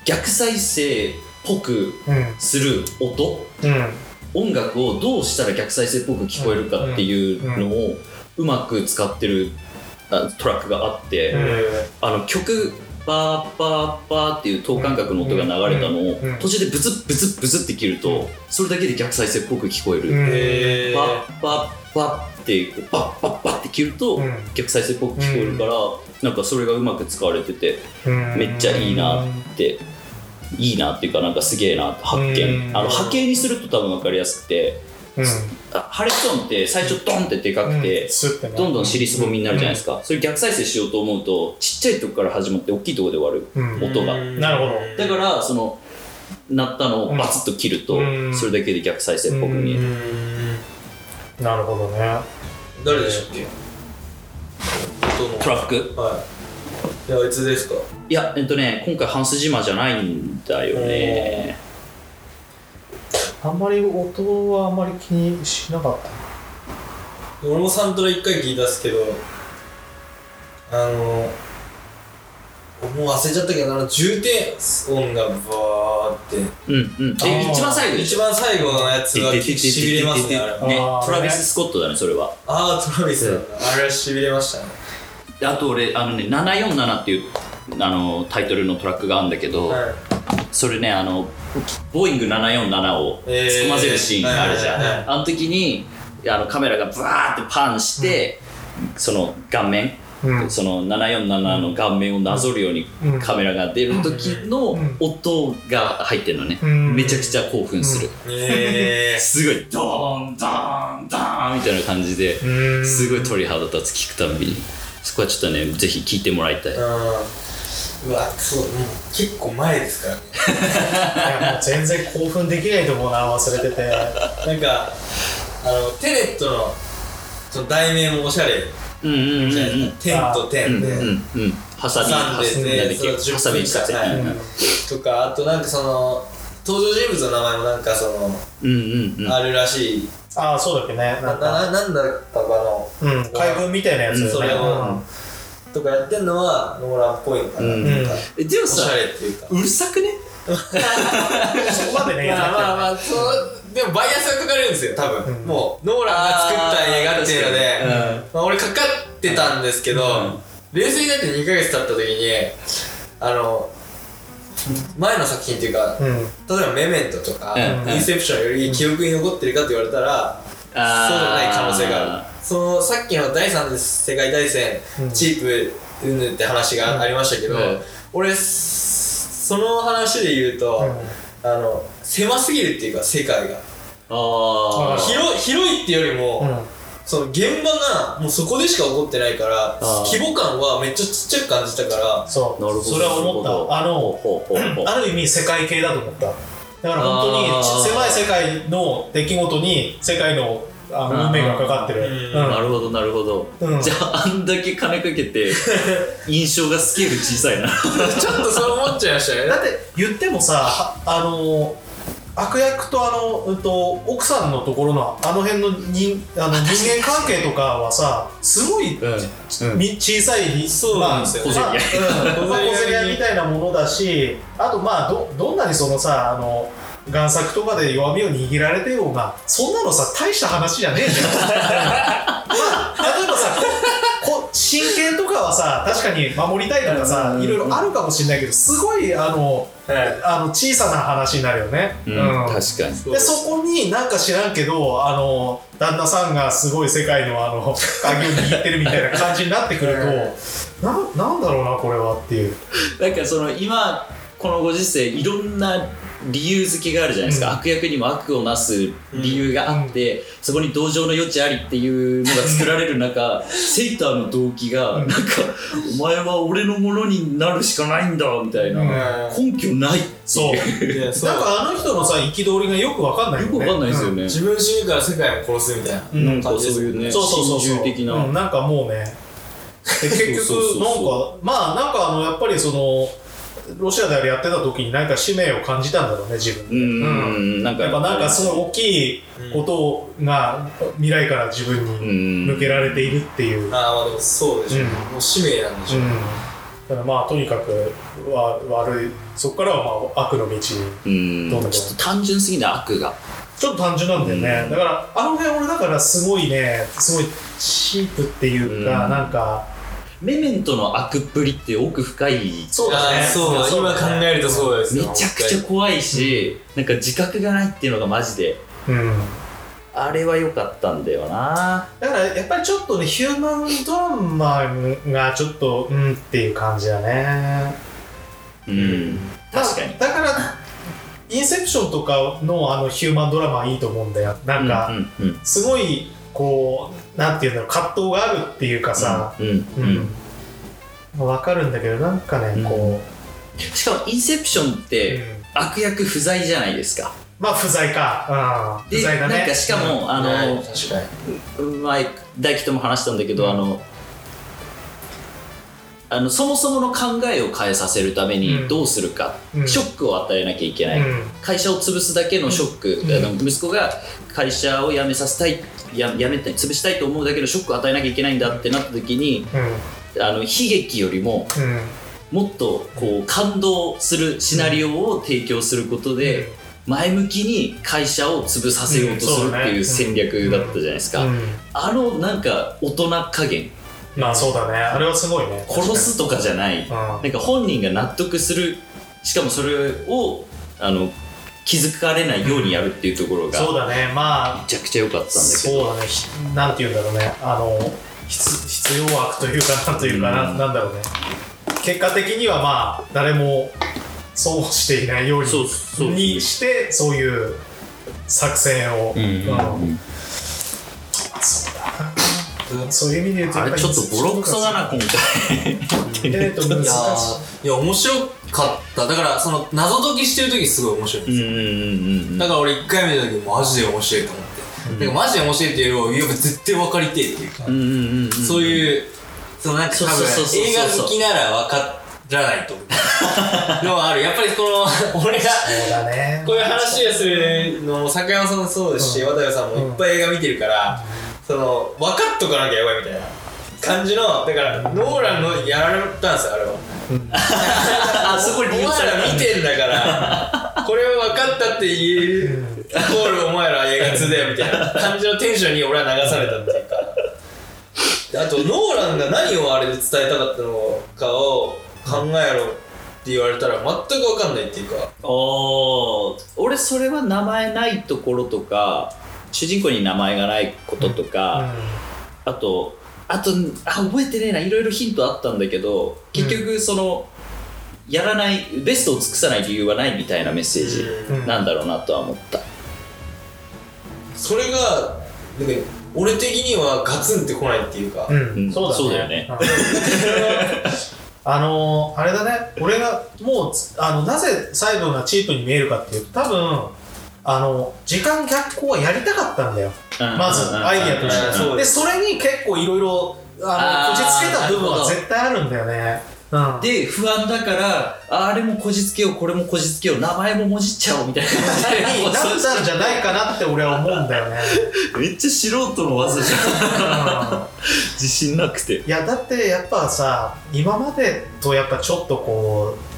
Speaker 1: 逆再生っぽく
Speaker 2: うん
Speaker 1: する音
Speaker 2: うん。
Speaker 1: 音楽をどうしたら逆再生っぽく聞こえるかっていうのをうまく使ってるあトラックがあって、
Speaker 2: うん。
Speaker 1: あの曲バーバーバーっていう等間隔の音が流れたのを
Speaker 2: うん。
Speaker 1: 途中でブツッブツッブツッって切るとそれだけで逆再生っぽく聞こえる、
Speaker 2: うん。
Speaker 3: へ
Speaker 1: バッバッバッってこうバッバッバッって切ると
Speaker 2: うん。
Speaker 1: 逆再生っぽく聞こえるからなんかそれがうまく使われてて
Speaker 2: うん。
Speaker 1: めっちゃいいなっていいなっていうかなんかすげえなって発見。
Speaker 2: うん。
Speaker 1: あの波形にすると多分分かりやすくて
Speaker 2: うん。
Speaker 1: あハレットンって最初ドンってでかくて、
Speaker 2: スッてね。
Speaker 1: どんどん尻すぼみになるじゃないですか、それ逆再生しようと思うとちっちゃいとこから始まって大きいところで終わる。
Speaker 2: うん。
Speaker 1: 音が。
Speaker 2: なるほど。
Speaker 1: だからその鳴ったのをバツッと切ると、
Speaker 2: うん。
Speaker 1: それだけで逆再生っぽく見える、
Speaker 2: なるほどね。
Speaker 3: 誰でしたっけ？
Speaker 1: トラック？
Speaker 3: はい。いやあいつですか？
Speaker 1: いやえっとね今回ハンスジマじゃないんだよね。
Speaker 2: あんまり音はあんまり気にしなかった。
Speaker 3: 俺もサントラ一回聞いたっすけどあのもう忘れちゃったけどあの重低音がバーって。
Speaker 1: うんうん。
Speaker 2: あー。
Speaker 1: え一番最後
Speaker 3: 一番最後のやつがしびれますねあれ
Speaker 1: トラビス・スコットだねそれは
Speaker 3: ああトラビスあれはしびれましたね
Speaker 1: であと俺あのね747っていうあのタイトルのトラックがあるんだけど、
Speaker 3: はい
Speaker 1: それねあのボーイング747を
Speaker 3: えー
Speaker 1: 突っ込ませるシーンがあるじゃん、
Speaker 3: はいはいはい
Speaker 1: あの時にあのカメラがブワーってパンして、その顔面、
Speaker 2: うん。
Speaker 1: その747の顔面をなぞるように
Speaker 2: うん。
Speaker 1: カメラが出る時の
Speaker 2: うん。
Speaker 1: 音が入ってるのね、
Speaker 2: うん。
Speaker 1: めちゃくちゃ興奮する、
Speaker 3: え
Speaker 1: すごいドーンドーンドーンみたいな感じで
Speaker 2: うん。
Speaker 1: すごい鳥肌立つ聞くたんびに。そこはちょっとねぜひ聞いてもらいたい。
Speaker 3: ー、うん。うわそうもう結構前ですからね。
Speaker 2: いやもう全然興奮できないと思うな忘れてて。
Speaker 3: なんかあのテネットのその題名もおしゃれ
Speaker 1: うんうんうんうん。
Speaker 3: じゃないですか、点と
Speaker 1: うん
Speaker 3: 点で、
Speaker 1: うんうん。ハサミ
Speaker 3: 挟んでて
Speaker 1: なんだっけ
Speaker 3: そう
Speaker 1: ハサミした
Speaker 3: とかあとなんかその登場人物の名前もなんかその、
Speaker 1: うんうんうん。
Speaker 3: あるらしい。
Speaker 2: ああそうだっけね。
Speaker 3: な
Speaker 2: なんか。
Speaker 3: ななんだったかの。
Speaker 2: うん海軍みたいなやつ
Speaker 3: それをとかやってんのはノーランっぽいのかな、
Speaker 1: うん
Speaker 3: なんか
Speaker 1: えでも
Speaker 3: おしゃ
Speaker 1: さ
Speaker 3: れっていうか。
Speaker 1: うるさくね？
Speaker 2: そこまでね。
Speaker 3: まあまあまあそうでもバイアスがかかるんですよ多分、
Speaker 2: うん。
Speaker 3: もうノーランが作った映画っていうので、
Speaker 1: うん。
Speaker 3: まあ、俺かかってたんですけど、
Speaker 1: うん。
Speaker 3: 冷静になって2ヶ月経った時にあの前の作品っていうか、
Speaker 2: うん。
Speaker 3: 例えばメメントとか、
Speaker 1: うん。
Speaker 3: インセプションより記憶に残ってるかって言われたら、そうじゃない可能性がある。そのさっきの第三次世界大戦、
Speaker 2: うん。
Speaker 3: チープうんぬんって話がありましたけど、
Speaker 1: うん。
Speaker 3: 俺その話で言うと、あの狭すぎるっていうか世界が。
Speaker 1: あー。
Speaker 3: 広広いっていうよりも、
Speaker 2: うん。
Speaker 3: その現場がもうそこでしか起こってないから規模感はめっちゃちっちゃく感じたから
Speaker 2: そう。
Speaker 1: なるほど。
Speaker 2: それは思った。あの
Speaker 1: ほうほうほうほう。
Speaker 2: ある意味世界系だと思った。だから本当に狭い世界の出来事に世界のあの運命がかかってる。
Speaker 3: うん。
Speaker 1: なるほどなるほど、
Speaker 2: うん。
Speaker 1: じゃああんだけ金かけて印象がスケール小さいな。
Speaker 3: ちょっとそう思っちゃいましたね。
Speaker 2: だって言ってもさはあの悪役とあの、うん、と奥さんのところのあの辺の人あの人間関係とかはさすごい、
Speaker 1: うん
Speaker 2: み小さい
Speaker 3: そうなんですよ
Speaker 2: まあ
Speaker 1: 小競り
Speaker 2: まあうん
Speaker 3: 小競り合い
Speaker 2: みたいなものだしあとまあどどんなにそのさあの贋作とかで弱みを握られてようがそんなのさ大した話じゃねえじゃん。まあ例えばさ真剣とかはさ確かに守りたいとかさ
Speaker 1: うん
Speaker 2: いろいろあるかもしれないけどすごいあの
Speaker 3: はい。
Speaker 2: あの小さな話になるよね。
Speaker 1: うん
Speaker 2: うん。
Speaker 1: 確かに。
Speaker 2: でそこになんか知らんけどあの旦那さんがすごい世界のあの鍵を握ってるみたいな感じになってくるとななんだろうなこれはっていう。
Speaker 1: なんかその今このご時世いろんな理由付けがあるじゃないですか、
Speaker 2: うん。
Speaker 1: 悪役にも悪をなす理由があって、そこに同情の余地ありっていうのが作られる中 セイターの動機が
Speaker 2: うん。
Speaker 1: なんか「お前は俺のものになるしかないんだ」みたいな、根拠ないって
Speaker 2: そう。なんかあの人のさ憤りがよくわかんないよね。
Speaker 1: よくわかんないですよね、
Speaker 3: 自分主義から世界を殺すみたいな。
Speaker 2: うん。
Speaker 1: なんかそういうね
Speaker 2: そうそうそう。そう
Speaker 1: 心中的な、
Speaker 2: うん、なんかもうね。で結
Speaker 1: そうそうそう
Speaker 2: 局なんかまあなんかあのやっぱりそのロシアであれやってた時に何か使命を感じたんだろうね自分で。
Speaker 1: うん。
Speaker 2: うん。
Speaker 1: なんか
Speaker 2: やっぱなんかすごい大きいことが未来から自分に
Speaker 1: うん。
Speaker 2: 向けられているっていう、うん。
Speaker 3: ああまあでもそうでしょう、
Speaker 2: うん。
Speaker 3: もう使命なんでしょう、
Speaker 2: だからまあとにかくわ悪いそこからはまあ悪の道に
Speaker 1: うん。
Speaker 2: どうだろう
Speaker 1: ちょっと単純すぎない？悪が。
Speaker 2: ちょっと単純なんだよね、
Speaker 1: うん。
Speaker 2: だからあの辺俺だからすごいねすごいチープっていうか、
Speaker 1: うん。
Speaker 2: なんか
Speaker 1: メメントの悪っぷりって奥深い
Speaker 2: そうだね。
Speaker 3: そう今考えるとそうです
Speaker 1: め
Speaker 3: よ
Speaker 1: ちゃくちゃ怖いし、なんか自覚がないっていうのがマジで。
Speaker 2: うん。
Speaker 1: あれは良かったんだよな。
Speaker 2: だからやっぱりちょっとねヒューマンドラマがちょっとうんっていう感じだね。
Speaker 1: うん。確かに。
Speaker 2: だだからインセプションとかのあのヒューマンドラマはいいと思うんだよ。なんか、
Speaker 1: うんうん。
Speaker 2: すごいこうなんていうんだろう葛藤があるっていうかさ。
Speaker 1: うん
Speaker 2: う
Speaker 1: うん。
Speaker 2: ん、わかるんだけどなんかねこ
Speaker 1: しかもインセプションっ
Speaker 2: う、
Speaker 1: て
Speaker 2: うん。
Speaker 1: 悪役不在じゃないですか。
Speaker 2: まあ不在か、うん、
Speaker 1: で
Speaker 2: 不在だね。
Speaker 1: なんかしかも、あの
Speaker 3: 確かに。
Speaker 1: 前大輝とも話したんだけど、
Speaker 2: うん。
Speaker 1: あのあのそもそもの考えを変えさせるため
Speaker 2: うん。
Speaker 1: にどうするか、
Speaker 2: うん。
Speaker 1: ショックを与えなきゃいけない、
Speaker 2: うん。
Speaker 1: 会社を潰すだけのショック、
Speaker 2: うん。
Speaker 1: あの息子が会社を辞めさせたいや辞めたい潰したいと思うだけのショックを与えなきゃいけないんだってなった時に
Speaker 2: うん。
Speaker 1: あの悲劇よりも
Speaker 2: うん。
Speaker 1: もっとこう感動するシナリオを提供することで、前向きに会社を潰させようとするっていう戦略だったじゃないですか、
Speaker 2: うん。
Speaker 1: あのなんか大人加減。
Speaker 2: まあそうだね。あれはすごいね。
Speaker 1: 殺すとかじゃない。
Speaker 2: うん。
Speaker 1: なんか本人が納得する。しかもそれをあの気づかれないようにやるっていうところが
Speaker 2: そうだね。まあ
Speaker 1: めちゃくちゃ良かったんだけど。
Speaker 2: そうだね。ひなんて言うんだろうね。あの必必要悪というかなんというかな,、
Speaker 1: うん。
Speaker 2: なんだろうね。結果的にはまあ誰も損をしていないようににしてそういう作戦を、
Speaker 1: うんうんうん
Speaker 2: そういう意味で言うと
Speaker 1: あれちょっとボロクソだな今回
Speaker 2: えっと難し
Speaker 3: い。いや面白かった。だからその謎解きしてる時すごい面白いんですよ、
Speaker 1: うんうんうんうん
Speaker 3: だから俺1回目の時マジで面白いと思って、だからマジで面白いっていうよりもやっぱ絶対分かりてえっていうか、
Speaker 1: うんうんうんうん。
Speaker 3: そういうそのなんか多分映画好きなら分からないと思う。のはある。やっぱりこの俺がこういう話をするのも坂山さんもそうですし、
Speaker 2: うん。
Speaker 3: 渡部さんもいっぱい映画見てるから、その分かっとかなきゃやばいみたいな感じのだからノーランのやられたんですよあれは。
Speaker 1: あそこに
Speaker 3: お前ら見てんだからこれは分かったって言えるイコールお前ら映画通だよみたいな感じのテンションに俺は流されたっていうか。であとノーランが何をあれで伝えたかったのかを考えろって言われたら全く分かんないっていうか。
Speaker 1: おー。俺それは名前ないところとか主人公に名前がないこととか、あとあとあ覚えてねえないろいろヒントあったんだけど結局その、やらないベストを尽くさない理由はないみたいなメッセージ
Speaker 2: うん。
Speaker 1: なんだろうなとは思った、
Speaker 3: それがなんか俺的にはガツンってこないっていうか、
Speaker 2: うん、
Speaker 1: うん。
Speaker 2: そうだね。
Speaker 1: そうだよね。
Speaker 2: うんあの ー、あれだね。俺がもうあのなぜサイドがチープに見えるかっていうと多分あの時間逆行はやりたかったんだよ。まずアイディアとして。でそれに結構いろいろあのこじつけた部分は絶対あるんだよね。うん。
Speaker 1: で不安だからああれもこじつけようこれもこじつけよう名前ももじっちゃおうみたいな感じで。
Speaker 2: に なったんじゃないかなって俺は思うんだよね。
Speaker 1: めっちゃ素人の技じゃん。自信なくて。
Speaker 2: いやだってやっぱさ今までとやっぱちょっとこう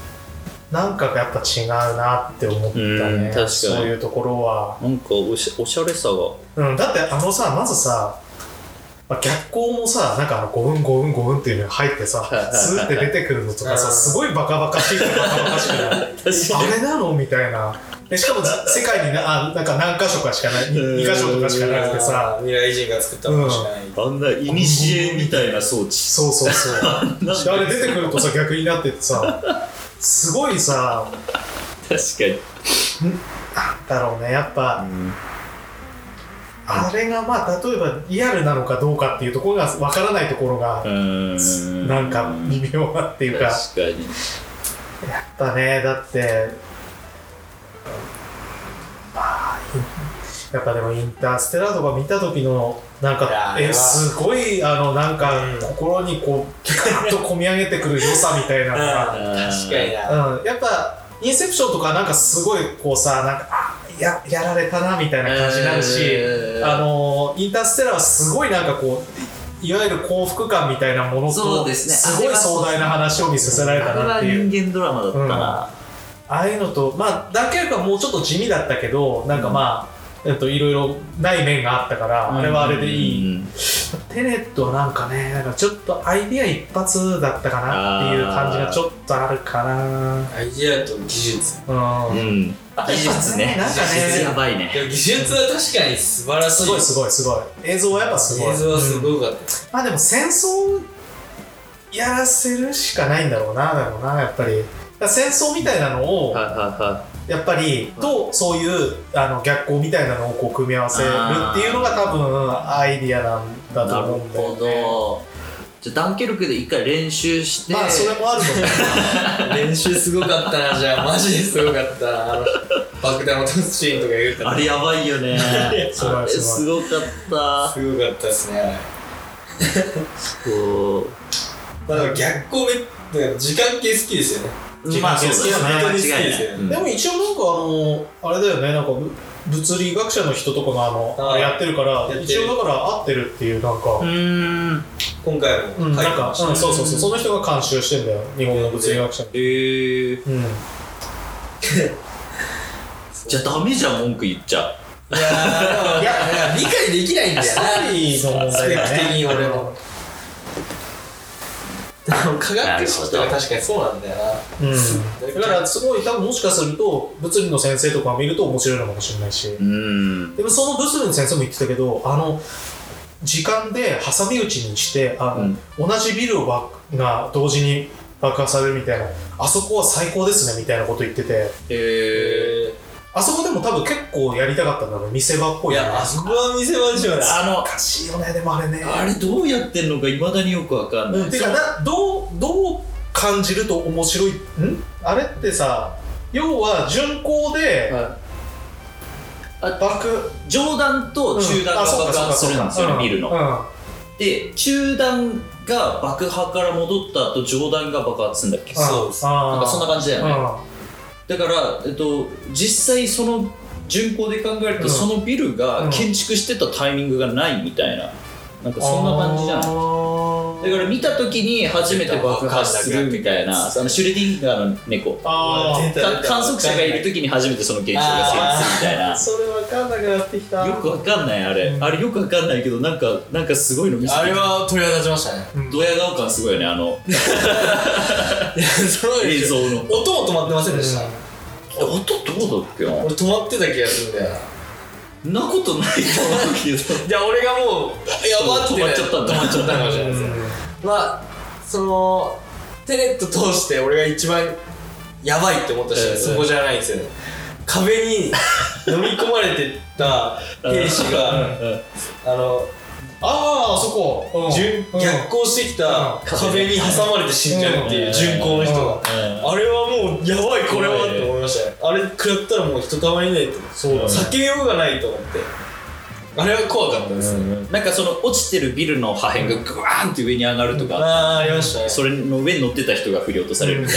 Speaker 2: なんかがやっぱ違うなって思った
Speaker 1: うん
Speaker 2: ね
Speaker 1: 確かに。
Speaker 2: そういうところは。
Speaker 1: なんかおしおしゃれさが。
Speaker 2: うん、だってあのさまずさ、まあ、逆光もさなんかあの5分5分5分っていうのが入ってさスーって出てくるのとかさ
Speaker 3: うん。
Speaker 2: すごいバカバカしいとバカバカしくない？あれなの？みたいな。でしかもざ世界になあなんか何箇所かしかない。
Speaker 1: うん。
Speaker 2: 2, 箇所とかしかなくてさ。
Speaker 3: 未来人が作ったものしかない、
Speaker 1: あんなイニシエみたいな装置。
Speaker 2: そうそうそう。で あれ出てくるとさ逆になっててさすごいさ。
Speaker 1: 確かに。
Speaker 2: だろうねやっぱ、あれがまあ例えばリアルなのかどうかっていうところがわからないところが、
Speaker 1: うん。
Speaker 2: なんか微妙なっていうか、
Speaker 1: 確かに。
Speaker 2: やっぱねだってまあやっぱでもインターステラーとか見た時のなんかえすごいあのなんか
Speaker 3: うん。
Speaker 2: 心にこうピカッと込み上げてくる良さみたいなのが、
Speaker 3: 確かにな。
Speaker 2: うん、やっぱインセプションとかなんかすごいこうさなんかあややられたなみたいな感じになるし、
Speaker 1: うん。
Speaker 2: あのインターステラーはすごいなんかこういわゆる幸福感みたいなものと
Speaker 1: そうですね。
Speaker 2: すごい壮大な話を見させられたなっていう。
Speaker 1: 人間ドラマだったな、
Speaker 2: ああいうのと、まあ、ダンケルクはもうちょっと地味だったけど、なんかまあ、えっと、いろいろない面があったから、あれはあれでいい。
Speaker 1: うん
Speaker 2: テネットはなんかね、なんかちょっとアイディア一発だったかなっていう感じがちょっとあるかな。
Speaker 3: アイディアと技術
Speaker 2: うん。
Speaker 1: うん技術ね
Speaker 2: なんかね
Speaker 1: 技術やばいね
Speaker 3: 技術は確かに素晴らしい
Speaker 2: すごいすごいすごい。映像はやっぱすごい。
Speaker 3: 映像はす
Speaker 2: うん
Speaker 3: ごかった、
Speaker 2: まあでも戦争やらせるしかないんだろうな、だろうな、やっぱり。戦争みたいなのを、
Speaker 1: はいはいは
Speaker 2: やっぱり、と、そういうあの逆光みたいなのをこう組み合わせるっていうのが多分アイディアなんだと思うんだよ、
Speaker 1: ほ
Speaker 2: ね。
Speaker 1: ど。じゃあダンケルクで一回練習して。
Speaker 2: まあそれもあるのか
Speaker 3: 練習すごかったなじゃあ。マジですごかった。なあの爆弾を落とすシーンとか言うたら。
Speaker 1: あれやばいよね。
Speaker 2: すごい
Speaker 1: あれすごかった。
Speaker 3: すごかったですね
Speaker 1: そう。
Speaker 3: まあでも逆光め時間系好きですよね
Speaker 2: まあそうですね
Speaker 1: 間違いない
Speaker 3: 好きですよね。
Speaker 1: うん。
Speaker 2: でも一応なんかあのあれだよね。なんかぶ物理学者の人とかがあの
Speaker 3: あ
Speaker 2: やってるから一応だから合ってるっていうなんか、
Speaker 1: うーん。
Speaker 3: 今回も
Speaker 2: うん、なんか、うん、そうそうそう。その人が監修してんだよ。日本の物理学者に。
Speaker 1: えー、
Speaker 2: うん。
Speaker 1: じゃあダメじゃん文句言っちゃ。
Speaker 3: いやー
Speaker 2: いや
Speaker 3: いや理解できないんだよ
Speaker 2: ストーリーの問題だ
Speaker 3: スペック的
Speaker 2: ね
Speaker 3: に俺もな科学史とか確かにそうなんだよな。
Speaker 2: うん、だからすごい多分もしかすると物理の先生とかを見ると面白いのかもしれないし。
Speaker 1: うーん。
Speaker 2: でもその物理の先生も言ってたけどあの時間で挟み撃ちにしてあの、同じビルをばが同時に爆破されるみたいな。あそこは最高ですねみたいなこと言ってて。
Speaker 1: え
Speaker 2: あそこでも多分結構やりたかったんだろう見せ場っぽいよね。
Speaker 3: いやあそこは見せ場でしょうね。
Speaker 1: ー、あの
Speaker 2: おかしいよねでもあれね。
Speaker 1: あれどうやってんのかいまだによくわかんない、
Speaker 2: うん、てかなどうどう感じると面白い？ん？あれってさ要は巡航で爆。
Speaker 1: 上段と中段が爆発するんですよね、ビルの、
Speaker 2: の
Speaker 1: で中段が爆破から戻った後上段が爆発するんだっけ？
Speaker 3: そう
Speaker 1: なんかそんな感じだよね、
Speaker 2: うん
Speaker 1: だから、えっと、実際その巡航で考えると、
Speaker 2: うん。
Speaker 1: そのビル
Speaker 2: うん
Speaker 1: が建築してたタイミングがないみたいななんかそんな感じじゃない？だから見た時に初めて爆発するみたいなあのシュレディンガーの猫。観測者がいる時に初めてその現象が成立するみたいな。
Speaker 2: それ分かんなくなってきた。
Speaker 1: よくわかんないあれ、
Speaker 2: うん。
Speaker 1: あれよくわかんないけどなんかなんかすごいの見せて
Speaker 3: あれは鳥肌立ちましたね。
Speaker 2: うん。
Speaker 1: ドヤ顔感すごいよねあの。
Speaker 3: いやそう
Speaker 1: 映像の。
Speaker 3: 音も止まってませんでした、
Speaker 1: 音どうだっけな？
Speaker 3: 俺止まってた気がするんだよな
Speaker 1: ことないと思うけど。
Speaker 3: じゃあ俺がもうやばって
Speaker 1: 止まっちゃったんだ
Speaker 3: 止まっちゃったかもしれない。ですまあそのテネット通して俺が一番やばいって思ったシーン、
Speaker 1: うん
Speaker 3: そこじゃないんですよね。壁に飲み込まれてた兵士が、あの、
Speaker 2: あああそこ、うん。
Speaker 3: 逆行してきた壁に挟まれて死んじゃうっていう巡行の人が、
Speaker 1: うん。
Speaker 3: あれはもうやばいこれは。って思いましたね。あれ食らったらもうひとたまりないと
Speaker 2: そう
Speaker 3: 避けようがないと思って。あれは怖かったです、
Speaker 1: なんかその落ちてるビルの破片がグワーンって上に上がるとか、
Speaker 3: ああありましたね。
Speaker 1: それの上に乗ってた人が振り落とされるみたい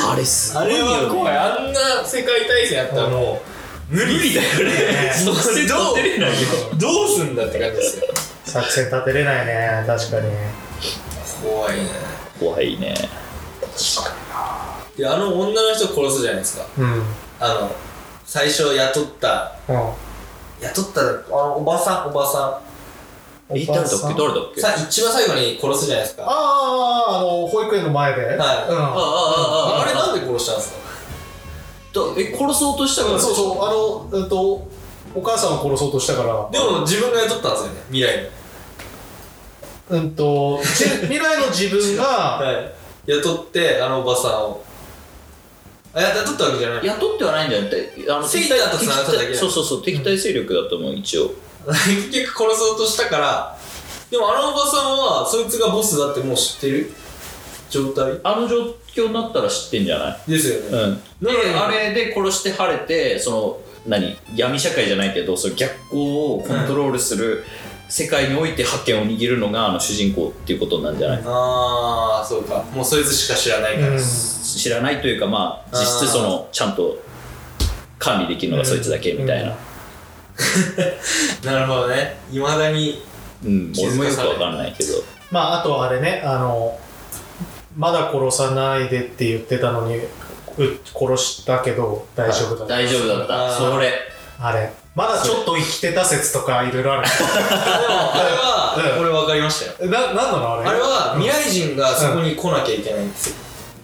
Speaker 1: な、あれすご
Speaker 3: あれ
Speaker 1: いよ、ね、
Speaker 3: は怖い。あんな世界大戦やったらもう無理だよね。
Speaker 1: そして立てれないよ
Speaker 3: どうすんだって感じですよ。
Speaker 2: 作戦立てれないね確かに。
Speaker 3: 怖いね。
Speaker 1: 怖いね。
Speaker 3: であの女の人殺すじゃないですか。
Speaker 2: うん。
Speaker 3: あの最初雇った。
Speaker 2: うん。
Speaker 3: 雇ったあのおばさんおばさん。
Speaker 1: え誰だっけ？誰だっけ？
Speaker 3: さ一番最後に殺すじゃないですか。
Speaker 2: あああの保育園の前で。
Speaker 3: はい。
Speaker 2: うん。
Speaker 1: ああああ
Speaker 3: あれなんで殺したんですか？
Speaker 1: だえ殺そうとしたから？
Speaker 2: そうそうあのうんとお母さんを殺そうとしたから。
Speaker 3: でも自分が雇ったんですよね未来に
Speaker 2: うんとじ未来の自分が
Speaker 3: はい。雇ってあのおばさんを。あや雇ったわけじゃない。
Speaker 1: 雇ってはないんじゃなくて。あの
Speaker 3: セイターと繋がっただ
Speaker 1: そうそうそう敵対勢力だと思う一応。
Speaker 3: 結局殺そうとしたからでもあのおばさんはそいつがボスだってもう知ってる？状態？
Speaker 1: あの状況になったら知ってんじゃない？
Speaker 3: ですよね、
Speaker 1: うん。で
Speaker 3: うん
Speaker 1: あれで殺して晴れてその何？闇社会じゃないけどその逆光をコントロールする世界において覇権を握るのがあの主人公っていうことなんじゃない、
Speaker 3: ああそうか。もうそいつしか知らないから、
Speaker 2: うん
Speaker 1: 知らないというかまあ実質そのちゃんと管理できるのがそいつだけみたいな、
Speaker 3: なるほどね。いまだに
Speaker 1: うん。
Speaker 3: 気づかされ
Speaker 1: 俺もよくわかんないけど。
Speaker 2: まああとあれねあのまだ殺さないでって言ってたのにう殺したけど大丈夫だった。
Speaker 1: 大丈夫だった。それ。
Speaker 2: あれ。まだちょっと生きてた説とかいろいろある。
Speaker 3: でもあれは
Speaker 2: うん。
Speaker 3: 俺分かりましたよ。
Speaker 2: ななんなの？あれ。
Speaker 3: あれは未来人がそこに来なきゃいけないんですよ。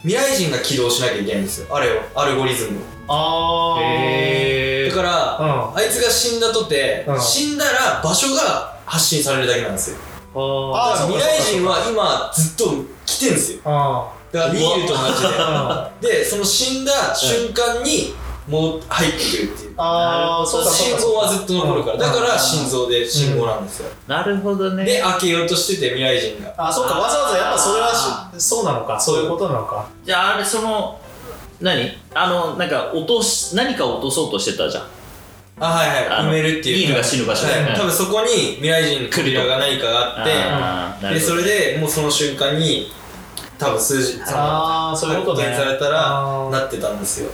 Speaker 3: 未来人が起動しなきゃいけないんですよ。あれを。アルゴリズムを。
Speaker 2: あ
Speaker 1: へ
Speaker 3: だから、
Speaker 2: うん。
Speaker 3: あいつが死んだとて、
Speaker 2: うん。
Speaker 3: 死んだら場所が発信されるだけなんですよ
Speaker 1: あ
Speaker 2: あ
Speaker 3: 未来人は今ずっと来てんですよ。
Speaker 2: あ
Speaker 3: だからニールと同じ
Speaker 2: あ
Speaker 3: ででその死んだ瞬間にもう入ってくるっていう。
Speaker 2: あーそうか
Speaker 3: 心
Speaker 2: か
Speaker 3: 臓はずっと残るから。
Speaker 2: うん。
Speaker 3: だから心臓で信号なんですよ。
Speaker 1: なるほどね。
Speaker 3: で開けようとしてて未来人が。
Speaker 2: あそうか。わざわざやっぱそれはそうなのか。そう。いうことなのか。
Speaker 1: じゃああれその何？あのなんか落とし何かを落とそうとしてたじゃん
Speaker 3: あはいはい。埋めるっていう。
Speaker 1: ニールが死ぬ場所
Speaker 3: はい。多分そこに未来人の扉が何かがあって。でそれでもうその瞬間に多分数字
Speaker 2: ああそういうことね。
Speaker 3: 発見されたらなってたんですよ。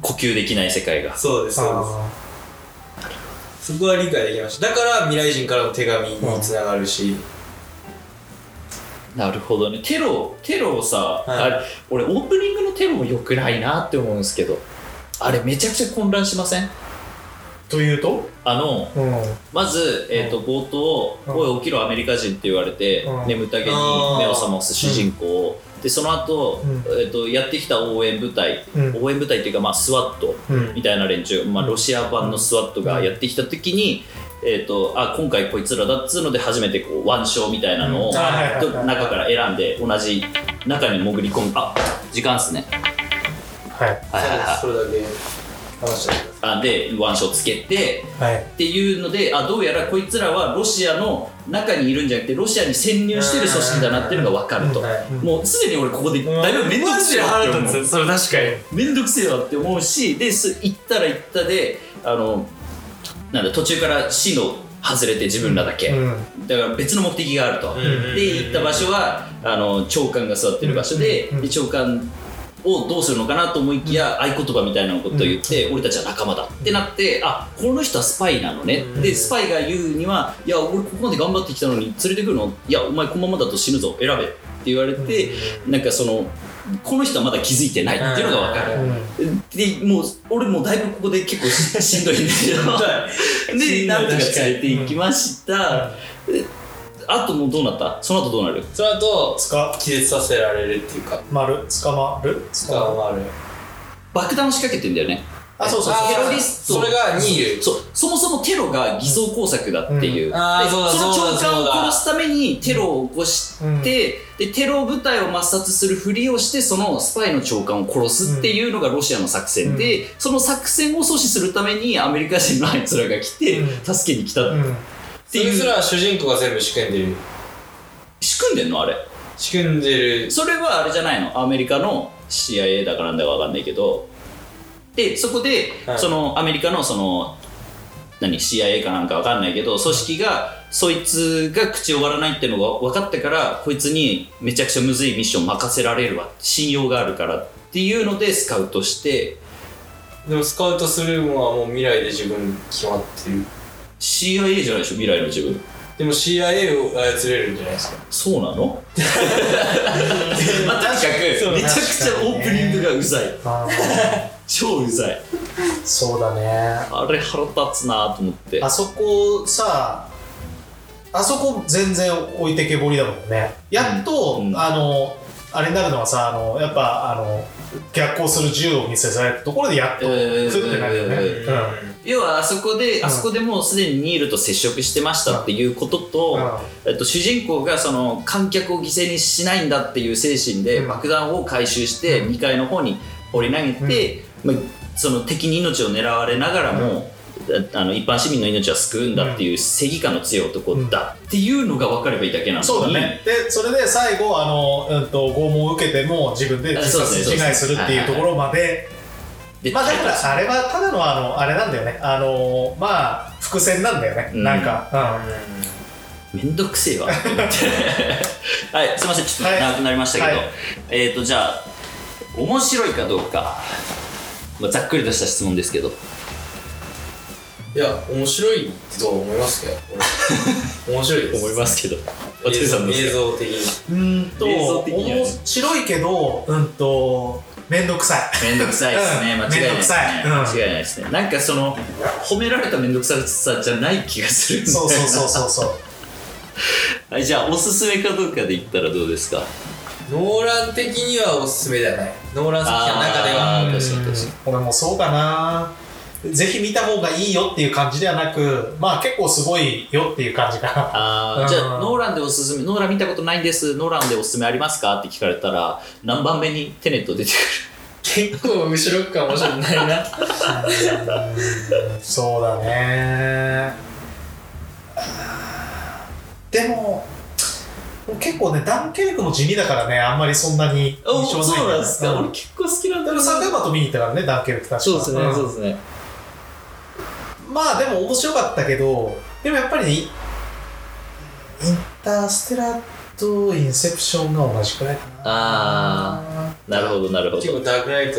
Speaker 1: 呼吸できない世界が。
Speaker 3: そうですそう
Speaker 2: あ
Speaker 3: です。そこは理解できました。だから未来人からの手紙につながるし、
Speaker 1: なるほどね。テロテロをさ、
Speaker 3: はい。
Speaker 1: あれ俺オープニングのテロも良くないなって思うんですけど。あれめちゃくちゃ混乱しません？
Speaker 2: ーというと
Speaker 1: あの
Speaker 2: うん。
Speaker 1: まず、えー、と冒頭「
Speaker 2: うん。
Speaker 1: おい起きろアメリカ人」って言われて、
Speaker 2: うん。
Speaker 1: 眠たげに目を覚ます主人公を、でその後、
Speaker 2: うん。
Speaker 1: えー、とやってきた応援部隊、
Speaker 2: うん。
Speaker 1: 応援部隊っていうか、まあ、スワット
Speaker 2: うん。
Speaker 1: みたいな連中、まあ、ロシア版のスワットがやってきた時に、えー、とあ今回こいつらだっつうので初めてこう腕章みたいなのを、中から選んで同じ中に潜り込む。あ時間っすね。
Speaker 2: はい。
Speaker 1: はいはいはい。
Speaker 3: それだけ
Speaker 1: あで腕章つけて
Speaker 2: はい。
Speaker 1: っていうのであどうやらこいつらはロシアの中にいるんじゃなくてロシアに潜入してる組織だなっていうのが分かると。
Speaker 3: い、はい。
Speaker 1: もうすでに俺ここでだいぶ面倒くせえわって思う。
Speaker 3: それ確かに。
Speaker 1: 面倒くせえわって思うしです行ったら行ったであのなんだ途中から市の外れて自分らだけ、
Speaker 2: うん。
Speaker 1: だから別の目的があると、
Speaker 3: んうん。うん
Speaker 1: で行った場所はあの長官が座ってる場所で,、
Speaker 2: うん。うん。
Speaker 1: で長官をどうするのかなと思いきや、合言葉みたいなことを言って、俺たちは仲間だってなってあこの人はスパイなのね、
Speaker 3: うん。
Speaker 1: でスパイが言うにはいや俺ここまで頑張ってきたのに連れてくるの？いやお前このままだと死ぬぞ。選べ。って言われて、なんかそのこの人はまだ気づいてないっていうのが分かる、
Speaker 2: うん。
Speaker 1: でもう俺もうだいぶここで結構ししんどいん だけどでなんとか連れて行きました、であともうどうなった？その後どうなる？
Speaker 3: その後
Speaker 2: つか
Speaker 3: 気絶させられるっていうか。
Speaker 2: まる捕まる？捕まる。
Speaker 3: 捕まる
Speaker 1: 爆弾を仕掛けてんだよね。
Speaker 2: あそうそうそう。
Speaker 1: テロリスト。
Speaker 3: それがニール
Speaker 1: そう。そもそもテロが偽造工作だっていう、
Speaker 3: うんそうだ
Speaker 1: その
Speaker 3: そうだ
Speaker 1: 長官を殺すためにテロを起こして、
Speaker 2: うん
Speaker 1: でテロ部隊を抹殺するふりをしてそのスパイの長官を殺すっていうのがロシアの作戦で、その作戦を阻止するためにアメリカ人のあいつらが来て、
Speaker 2: うん。
Speaker 1: 助けに来た。っ
Speaker 2: うん
Speaker 1: ていう、
Speaker 3: それすら主人公が全部仕組んでる。
Speaker 1: 仕組んでんのあれ？
Speaker 3: 仕組んでる。
Speaker 1: それはあれじゃないの？アメリカの CIA だかなんだかわかんないけど。でそこで、
Speaker 3: はい。
Speaker 1: そのアメリカのその何？CIA かなんかわかんないけど組織がそいつが口を割らないっていうのが分かってからこいつにめちゃくちゃむずいミッション任せられるわ。信用があるからっていうのでスカウトして。
Speaker 3: でもスカウトするのはもう未来で自分決まってる
Speaker 1: CIA じゃないでしょ？未来の自分？
Speaker 3: でも CIA を操れるんじゃないですか。
Speaker 1: そうなの？まあ、とにかくめちゃくちゃオープニングがうざい。超うざい。
Speaker 2: そうだね。
Speaker 1: あれ腹立つなと思って。
Speaker 2: あそこさあそこ全然置いてけぼりだもんね。やっと、
Speaker 1: うん
Speaker 2: あのあれになるのはさあのやっぱあの逆行する銃を見せされたところでやっと
Speaker 1: えー
Speaker 2: ふってなるよね、
Speaker 1: え
Speaker 2: うん
Speaker 1: 要はあそこで、
Speaker 2: ん。
Speaker 1: あそこでもうすでにニールと接触してましたっていうことと、えっと、主人公がその観客を犠牲にしないんだっていう精神で
Speaker 2: うん。
Speaker 1: 爆弾を回収して
Speaker 2: うん。
Speaker 1: 2階の方に放り投げて、まあ、その敵に命を狙われながらも、あの一般市民の命は救うんだっていう正義感の強い男だっていうのが分かればいいだけなのに
Speaker 2: そうだね。でそれで最後あの、うん、と拷問を受けても自分で自殺自害するっていうところまで
Speaker 1: で
Speaker 2: まあだからあれはただのあのあれなんだよね。あのまあ伏線なんだよね、
Speaker 1: うん。
Speaker 2: なんか、
Speaker 1: めんどくせえわ。って思ってはいすいません。ちょっと長くなりましたけど、
Speaker 2: はい。
Speaker 1: えっ、とじゃあ面白いかどうか、まあ、ざっくりとした質問ですけど。
Speaker 3: いや面白いとは思いますけど。俺 面白いです。
Speaker 1: ますけど。
Speaker 3: 映像映像的に。
Speaker 2: うん、うんと
Speaker 1: 映像的にはね。
Speaker 2: 面白いけどうんと面倒くさい。
Speaker 1: めんどくさいですね、
Speaker 2: うん。
Speaker 1: 間違いないですね、
Speaker 2: めんどくさい。
Speaker 1: 間違いないですね。なんかその褒められためんどくささじゃない気がする
Speaker 2: そうそうそうそうそう。
Speaker 1: はいじゃあおすすめかどうかで言ったらどうですか？
Speaker 3: ノーラン的にはおすすめではない。ノーラン作品の中では。
Speaker 1: 確かに
Speaker 2: うん。
Speaker 1: 確か
Speaker 2: 俺もそうかなぜひ見た方がいいよっていう感じではなくまあ結構すごいよっていう感じかな。うん。
Speaker 1: あーじゃあノーランでおすすめノーラン見たことないんです。ノーランでおすすめありますかって聞かれたら何番目にテネット出てくる？
Speaker 3: 結構後ろかもしれないな。
Speaker 2: そうだね。でも結構ねダンケルクも地味だからねあんまりそんなに印象ない
Speaker 1: そうなんですか、
Speaker 2: うん。
Speaker 1: 俺結構好きなんだ
Speaker 2: でもサカバと見に行ったからねダンケルク確か。
Speaker 1: そうですね、
Speaker 2: ん。
Speaker 1: そうですね
Speaker 2: まあでも面白かったけどでもやっぱりねインターステラーとインセプションが同じくらいかな。
Speaker 1: あなるほどなるほど。
Speaker 3: 結構ダークナイト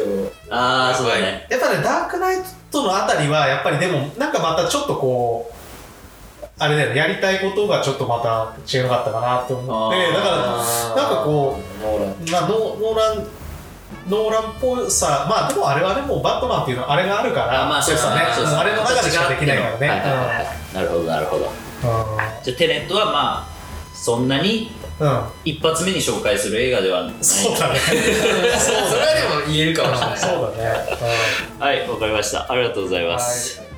Speaker 1: ああそうだね。
Speaker 2: やっぱねダークナイトのあたりはやっぱりでもなんかまたちょっとこうあれだよねやりたいことがちょっとまた違かったかなと思ってだからなんかこ
Speaker 3: ノーラン。
Speaker 2: まあ、ノノーランノーランっぽさまあでもあれはでもバットマンっていうのあれがあるから
Speaker 1: あまあそうですね。
Speaker 2: あれの中でしかできないからね、
Speaker 1: はいはいはい。はいなるほどなるほど。
Speaker 2: うん。
Speaker 1: じゃあテネットはまあそんなに
Speaker 2: うん、うん
Speaker 1: 一発目に紹介する映画ではない。
Speaker 2: そうだね。
Speaker 3: それはでも言えるかもしれない。
Speaker 2: そうだね、
Speaker 1: はいわかりました。ありがとうございます、
Speaker 2: はい